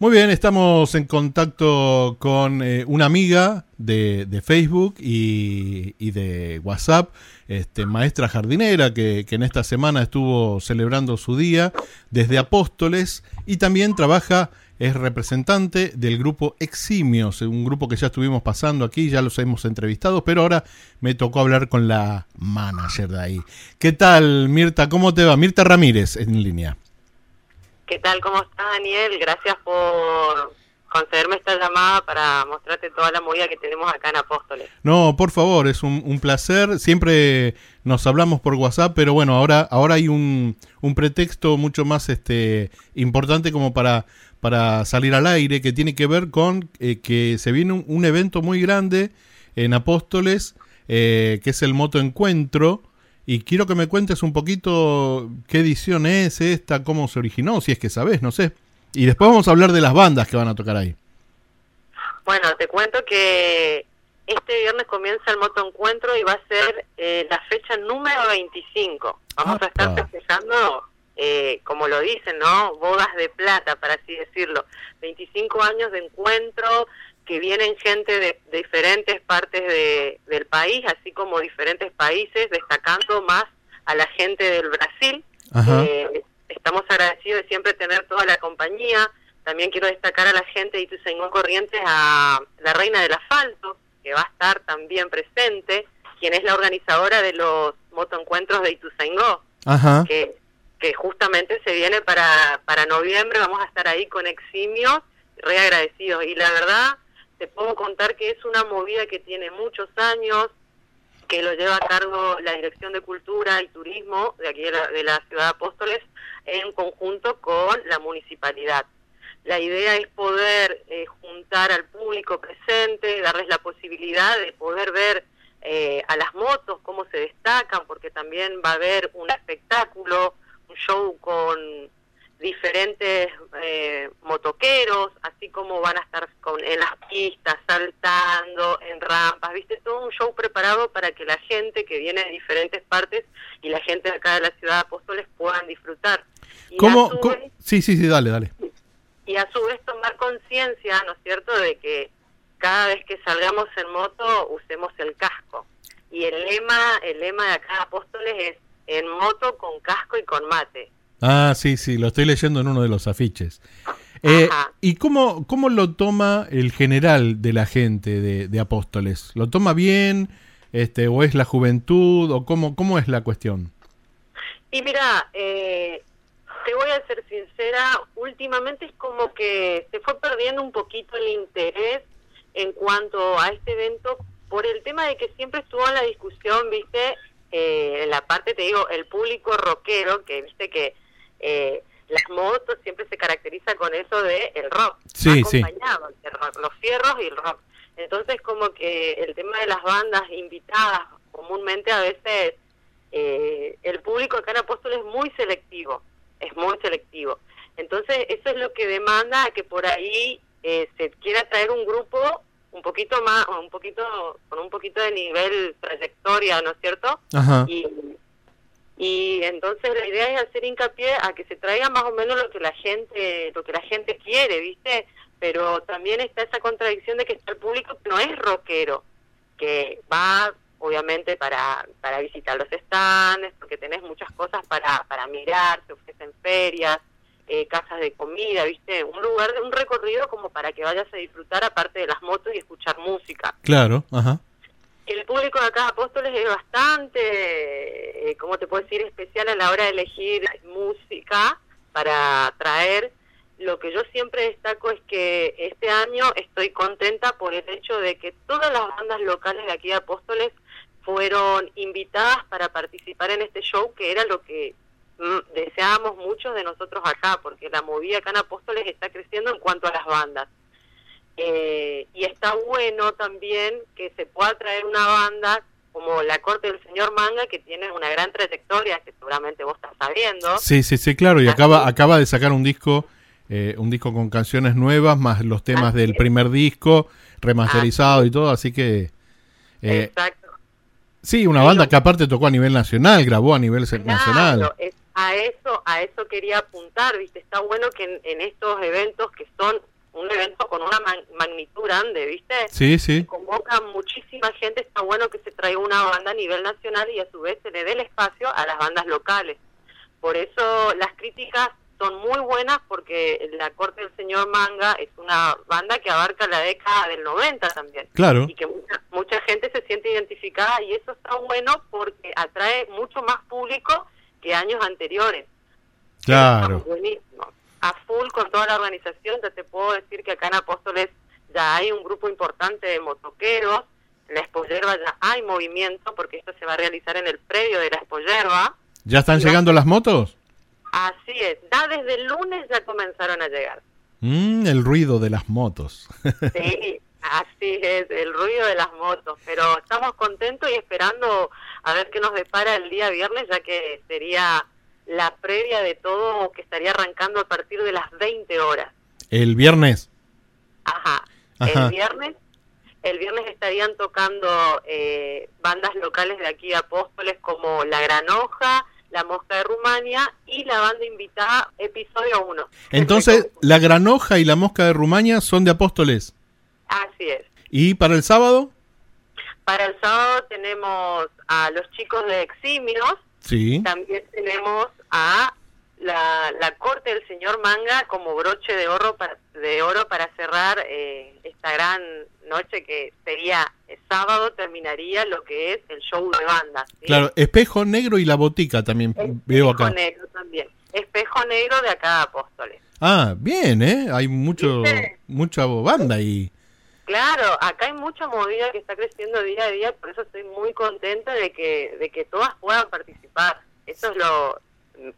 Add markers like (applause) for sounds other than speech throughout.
Muy bien, estamos en contacto con eh, una amiga de, de Facebook y, de WhatsApp, este, maestra jardinera, que, que en esta semana estuvo celebrando su día desde Apóstoles y también trabaja, es representante del grupo Eximios, un grupo que ya estuvimos pasando aquí, ya los hemos entrevistado, pero ahora me tocó hablar con la manager de ahí. ¿Qué tal, Mirta? ¿Cómo te va? Mirta Ramírez en línea. ¿Qué tal? ¿Cómo estás, Daniel? Gracias por concederme esta llamada para mostrarte toda la movida que tenemos acá en Apóstoles. No, por favor, es un, un placer. Siempre nos hablamos por WhatsApp, pero bueno, ahora, ahora hay un, un pretexto mucho más este, importante como para, para salir al aire, que tiene que ver con eh, que se viene un, un evento muy grande en Apóstoles, eh, que es el Moto Encuentro. Y quiero que me cuentes un poquito qué edición es esta, cómo se originó, si es que sabes, no sé. Y después vamos a hablar de las bandas que van a tocar ahí. Bueno, te cuento que este viernes comienza el Moto Encuentro y va a ser eh, la fecha número 25. Vamos a estar Apa. festejando, eh, como lo dicen, ¿no? Bodas de plata, para así decirlo. 25 años de encuentro que vienen gente de, de diferentes partes de- del país, así como diferentes países, destacando más a la gente del Brasil. Eh, estamos agradecidos de siempre tener toda la compañía. También quiero destacar a la gente de Ituzaingó Corrientes, a la Reina del Asfalto, que va a estar también presente, quien es la organizadora de los motoencuentros de Ituzaingó, Ajá. que, que justamente se viene para, para noviembre. Vamos a estar ahí con Eximios, re agradecidos. Y la verdad, te puedo contar que es una movida que tiene muchos años, que lo lleva a cargo la Dirección de Cultura y Turismo de aquí de la, de la ciudad de Apóstoles en conjunto con la municipalidad. La idea es poder eh, juntar al público presente, darles la posibilidad de poder ver eh, a las motos cómo se destacan, porque también va a haber un espectáculo, un show con diferentes eh, motoqueros, así como van a estar con, en las saltando, en rampas, viste, todo un show preparado para que la gente que viene de diferentes partes y la gente de acá de la ciudad de Apóstoles puedan disfrutar. Y ¿Cómo, Sí, sí, sí, dale, dale. y a su vez tomar conciencia, ¿no es cierto?, de que cada vez que salgamos en moto usemos el casco. Y el lema, el lema de acá de Apóstoles es en moto con casco y con mate. Ah, sí, sí, lo estoy leyendo en uno de los afiches. Eh. ¿Y cómo, cómo lo toma el general de la gente de, de Apóstoles? ¿Lo toma bien? Este, ¿O es la juventud? ¿O cómo, cómo es la cuestión? Y mira, eh, te voy a ser sincera, últimamente es como que se fue perdiendo un poquito el interés en cuanto a este evento por el tema de que siempre estuvo en la discusión, viste, eh, la parte, te digo, el público rockero, que viste que eh, las motos siempre se caracteriza con eso de el rock, Sí, sí. acompañado, el rock, los fierros y el rock. Entonces como que el tema de las bandas invitadas comúnmente a veces eh, el público acá en Apóstoles es muy selectivo, es muy selectivo. Entonces, eso es lo que demanda que por ahí eh, se quiera traer un grupo un poquito más, un poquito, con un poquito de nivel trayectoria, ¿no es cierto? Ajá. Y, y entonces la idea es hacer hincapié a que se traiga más o menos lo que la gente, lo que la gente quiere, ¿viste? Pero también está esa contradicción de que está el público que no es rockero, que va obviamente para, para visitar los stands, porque tenés muchas cosas para, para mirar, se ofrecen ferias, eh, casas de comida, ¿viste? Un lugar, un recorrido como para que vayas a disfrutar aparte de las motos y escuchar música. Claro, ajá. El público de acá Apóstoles es bastante, eh, ¿cómo te puedo decir?, especial a la hora de elegir música para traer. Lo que yo siempre destaco es que este año estoy contenta por el hecho de que todas las bandas locales de aquí de Apóstoles fueron invitadas para participar en este show, que era lo que mm, deseábamos muchos de nosotros acá, porque la movida acá en Apóstoles está creciendo en cuanto a las bandas. Eh, y está bueno también que se pueda traer una banda como la corte del señor Manga, que tiene una gran trayectoria, que seguramente vos estás sabiendo. Sí, sí, sí, claro. Y acaba, acaba de sacar un disco eh, un disco con canciones nuevas, más los temas Así del es. primer disco, remasterizado y todo, así que... eh, Exacto. sí, una banda que aparte tocó a nivel nacional, grabó a nivel se- nacional. Claro, es- a eso, a eso quería apuntar, viste, está bueno que en, en estos eventos que son un evento con una magnitud grande, viste, Sí, sí. convoca muchísima gente, está bueno que se traiga una banda a nivel nacional y a su vez se le dé el espacio a las bandas locales. Por eso las críticas son muy buenas porque la Corte del Señor Manga es una banda que abarca la década del 90 también Claro. y que mucha, mucha gente se siente identificada y eso está bueno porque atrae mucho más público que años anteriores. Claro. Buenísimo. A full con toda la organización, ya te puedo decir que acá en Apóstoles ya hay un grupo importante de motoqueros, en la Espollerba ya hay movimiento porque esto se va a realizar en el predio de la Espollerba. ¿Ya están llegando las motos? Así es, ya desde el lunes ya comenzaron a llegar. Mm, el ruido de las motos. (laughs) Sí, así es, el ruido de las motos, pero estamos contentos y esperando a ver qué nos depara el día viernes, ya que sería la previa de todo que estaría arrancando a partir de las 20 horas. el viernes. Ajá. Ajá. El viernes, el viernes estarían tocando eh, bandas locales de aquí de Apóstoles como La Granoja, La Mosca de Rumania y la banda invitada Episodio 1. Entonces, la granoja y la mosca de Rumania son de Apóstoles. Así es. ¿Y para el sábado? Para el sábado tenemos a los chicos de Eximios, Sí. también tenemos a la, la corte del señor Manga como broche de oro para, de oro para cerrar eh, esta gran noche que sería el sábado terminaría lo que es el show de bandas. ¿sí? Claro, espejo negro y la botica también Espejo veo acá. negro también. Espejo negro de acá Apóstoles. Ah, bien, ¿eh? Hay mucho, ¿Viste? mucha banda ahí. Claro, acá hay mucha movida que está creciendo día a día, por eso estoy muy contenta de que de que todas puedan participar. Eso es lo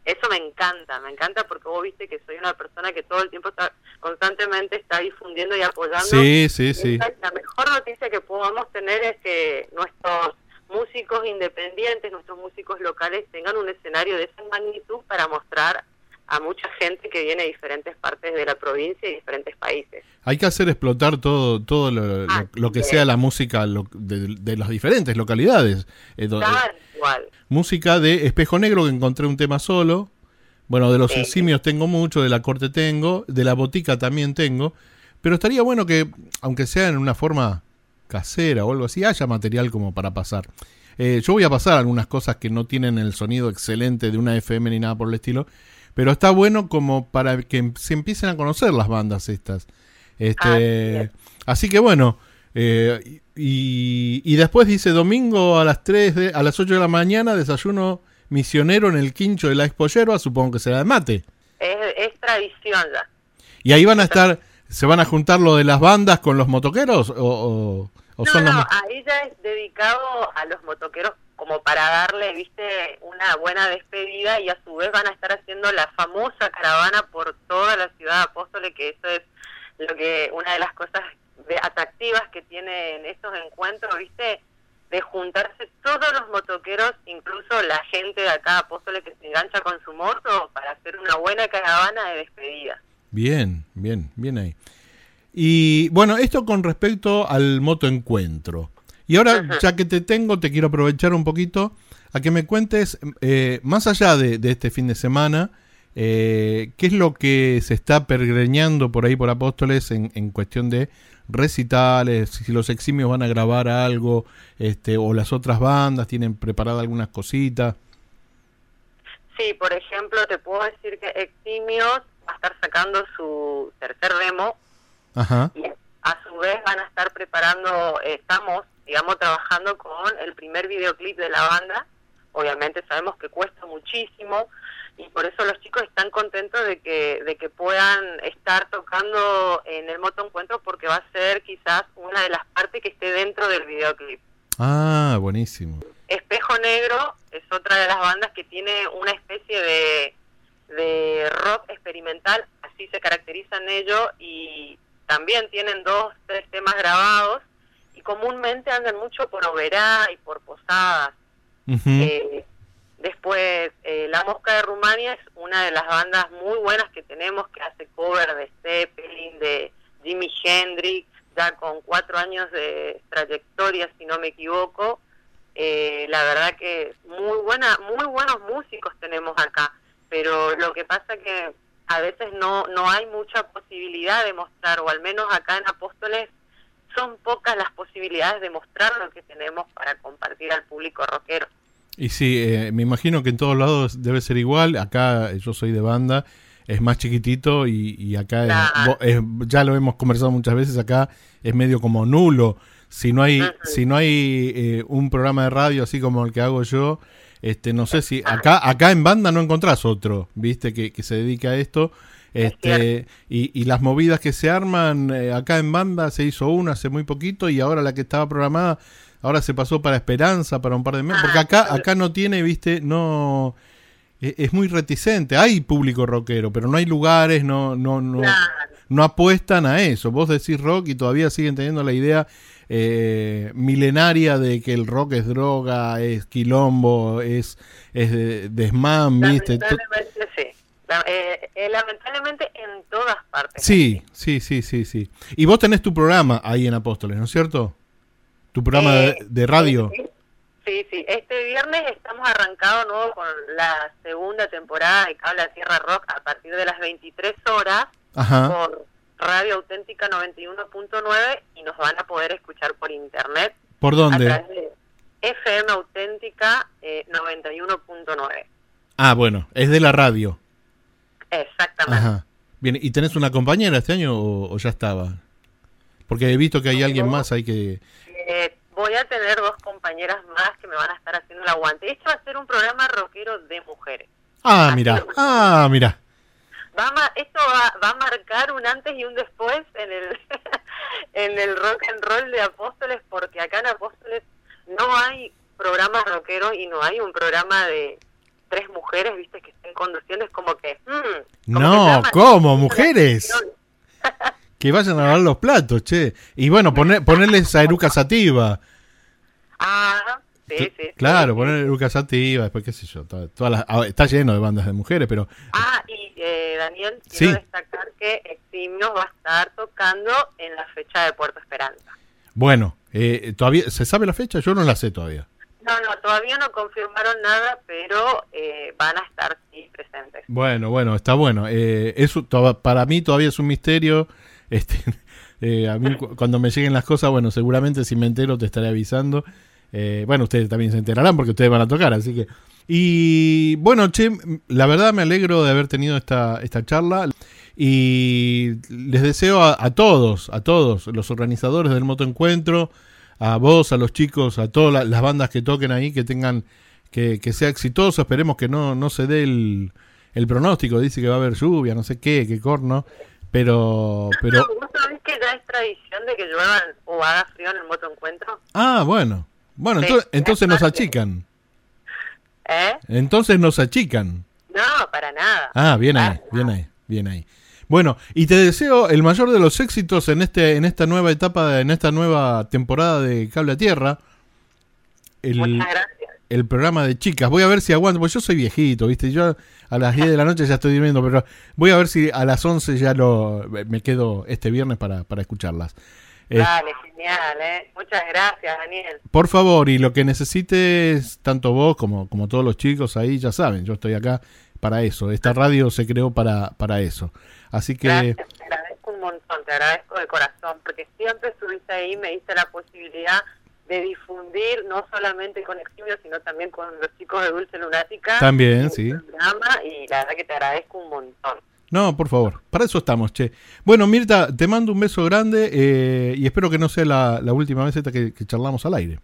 eso me encanta, me encanta porque vos viste que soy una persona que todo el tiempo está constantemente está difundiendo y apoyando. Sí, sí, sí. La mejor noticia que podamos tener es que nuestros músicos independientes, nuestros músicos locales tengan un escenario de esa magnitud para mostrar a mucha gente que viene de diferentes partes de la provincia y diferentes países. Hay que hacer explotar todo, todo lo, Ah, que sea la música lo- de, de las diferentes localidades. Eh, cual. música de Espejo Negro, que encontré un tema solo. Bueno, de los Sí. simios tengo mucho, de la corte tengo, de la botica también tengo. Pero estaría bueno que, aunque sea en una forma casera o algo así, haya material como para pasar. Eh, yo voy a pasar algunas cosas que no tienen el sonido excelente de una FM ni nada por el estilo, pero está bueno como para que em- se empiecen a conocer las bandas estas. Así Este, es. así que bueno, eh, y, y después dice domingo a las 3 de, a las 8 de la mañana, desayuno misionero en el quincho de la Expo Yerba, supongo que será de mate. Es, es tradición ya. Y ahí van a estar, se van a juntar lo de las bandas con los motoqueros o, o- o No, son los no, mo- ahí ya es dedicado a los motoqueros como para darle, viste, una buena despedida y a su vez van a estar haciendo la famosa caravana por toda la ciudad de Apóstoles, que eso es lo que una de las cosas de- atractivas que tienen estos encuentros, viste, de juntarse todos los motoqueros, incluso la gente de acá Apóstoles que se engancha con su moto para hacer una buena caravana de despedida. Bien, bien, bien ahí. Y bueno, esto con respecto al motoencuentro. Y ahora, Ajá. ya que te tengo, te quiero aprovechar un poquito a que me cuentes, eh, más allá de, de este fin de semana, eh, qué es lo que se está pergreñando por ahí por Apóstoles en, en cuestión de recitales, si los eximios van a grabar algo, este, o las otras bandas tienen preparada algunas cositas. Sí, por ejemplo, te puedo decir que Eximios va a estar sacando su tercer demo Ajá. y a su vez van a estar preparando, eh, estamos, digamos, trabajando con el primer videoclip de la banda. Obviamente sabemos que cuesta muchísimo y por eso los chicos están contentos de que, de que puedan estar tocando en el Moto Encuentro porque va a ser quizás una de las partes que esté dentro del videoclip. Ah, buenísimo. Espejo Negro es otra de las bandas que tiene una especie de, de rock experimental, así se caracterizan ellos, y también tienen dos, tres temas grabados, y comúnmente andan mucho por Oberá y por Posadas. Eh, Después, eh, La Mosca de Rumania es una de las bandas muy buenas que tenemos, que hace cover de Zeppelin, de Jimi Hendrix, ya con cuatro años de trayectoria, si no me equivoco. Eh, la verdad que muy buena, muy buenos músicos tenemos acá, pero lo que pasa que a veces no, no hay mucha posibilidad de mostrar, o al menos acá en Apóstoles son pocas las posibilidades de mostrar lo que tenemos para compartir al público rockero. Y sí, eh, me imagino que en todos lados debe ser igual. Acá eh, yo soy de banda, es más chiquitito y, y acá es- ya lo hemos conversado muchas veces. Acá es medio como nulo. Si no hay, si no hay eh, un programa de radio así como el que hago yo, este, no sé si acá, acá en banda no encontrás otro, viste, que, que se dedica a esto. Este, y, y las movidas que se arman eh, acá en banda se hizo una hace muy poquito y ahora la que estaba programada ahora se pasó para Esperanza para un par de meses porque Ah, acá acá no tiene viste no e- es muy reticente hay público rockero pero no hay lugares no no no Claro. no apuestan a eso vos decís rock y todavía siguen teniendo la idea eh, milenaria de que el rock es droga es quilombo es es de- desmán viste Lamentablemente. La- eh, eh, lamentablemente en todas partes. Sí, sí, sí, sí, sí. Y vos tenés tu programa ahí en Apóstoles, ¿no es cierto? Tu programa Eh, de, de radio. Sí, sí, sí. Este viernes estamos arrancado nuevo con la segunda temporada de Cable a Tierra Rock a partir de las 23 horas Ajá. por Radio Auténtica 91.9 y nos van a poder escuchar por internet ¿Por a dónde? través de FM Auténtica eh, 91.9. Ah, bueno, es de la radio. Exactamente. Ajá. Bien, ¿y tenés una compañera este año o, o ya estaba? Porque he visto que hay alguien más ahí que... Eh, voy a tener dos compañeras más que me van a estar haciendo el aguante. Esto va a ser un programa rockero de mujeres. Ah, mira, ah, mira. Va a esto va, va a marcar un antes y un después en el (laughs) en el rock and roll de Apóstoles porque acá en Apóstoles no hay programas rockeros y no hay un programa de tres mujeres, viste, que estén conduciendo, es como que... mm, No, ¿cómo? ¿Mujeres? (laughs) Que vayan a lavar los platos, che. Y bueno, poner, ponerles a Eruca Sativa. Ah, sí, sí. sí. Claro, poner Eruca Sativa, después qué sé yo. toda- todas las- está lleno de bandas de mujeres, pero... Ah, y eh, Daniel, quiero Sí. destacar que Eximios va a estar tocando en la fecha de Puerto Esperanza. Bueno, eh, todavía ¿se sabe la fecha? Yo no la sé todavía. No, no, todavía no confirmaron nada, pero eh, van a estar sí presentes. Bueno, bueno, está bueno. Eh, eso para mí todavía es un misterio. (laughs) Este, eh, cuando me lleguen las cosas, bueno, seguramente si me entero te estaré avisando. Eh, bueno, ustedes también se enterarán porque ustedes van a tocar, así que... Y bueno, che, la verdad me alegro de haber tenido esta, esta charla y les deseo a, a todos, a todos, los organizadores del motoencuentro, a vos, a los chicos, a todas la- las bandas que toquen ahí, que tengan, que, que sea exitoso, esperemos que no, no se dé el, el pronóstico, dice que va a haber lluvia, no sé qué, qué corno, pero, pero, ¿Vos sabés que ya es tradición de que lluevan o haga frío en el motoencuentro? ah, bueno, bueno, Sí, entonces, entonces nos achican, ¿Eh? entonces nos achican. No, para nada. Ah, bien ahí, bien ahí, bien ahí. Bueno, y te deseo el mayor de los éxitos en este, en esta nueva etapa, en esta nueva temporada de Cable a Tierra. El, Muchas gracias. el programa de chicas. Voy a ver si aguanto, porque yo soy viejito, ¿viste? Yo a las 10 de la noche ya estoy durmiendo, pero voy a ver si a las 11 ya lo me quedo este viernes para, para escucharlas. Eh, Dale, genial, ¿eh? Muchas gracias, Daniel. por favor, y lo que necesites, tanto vos como, como todos los chicos ahí, ya saben, yo estoy acá para eso. Esta radio se creó para, para eso. Así que, Gracias, te agradezco un montón, te agradezco de corazón, porque siempre estuviste ahí, me diste la posibilidad de difundir, no solamente con Eximio, sino también con los chicos de Dulce Lunática. También, sí. programa, y la verdad que te agradezco un montón. no, por favor, para eso estamos, che. Bueno, Mirta, te mando un beso grande eh, y espero que no sea la, la última vez esta que, que charlamos al aire.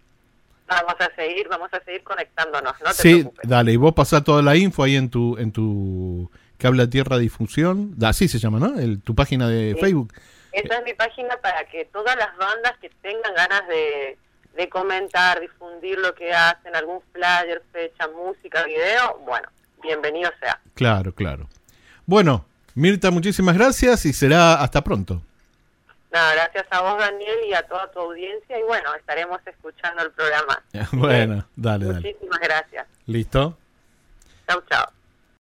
Vamos a seguir, vamos a seguir conectándonos, no te sí, preocupes. dale, y vos pasás toda la info ahí en tu, en tu Cable a Tierra Difusión, así se llama, ¿no? El, tu página de Sí. Facebook. Esa es mi página para que todas las bandas que tengan ganas de, de comentar, difundir lo que hacen, algún flyer, fecha, música, video, bueno, bienvenido sea. Claro, claro. Bueno, Mirta, muchísimas gracias y será hasta pronto. Nada, gracias a vos, Daniel, y a toda tu audiencia. Y bueno, estaremos escuchando el programa. (laughs) bueno, dale, dale. Muchísimas gracias. ¿Listo? Chau, chau.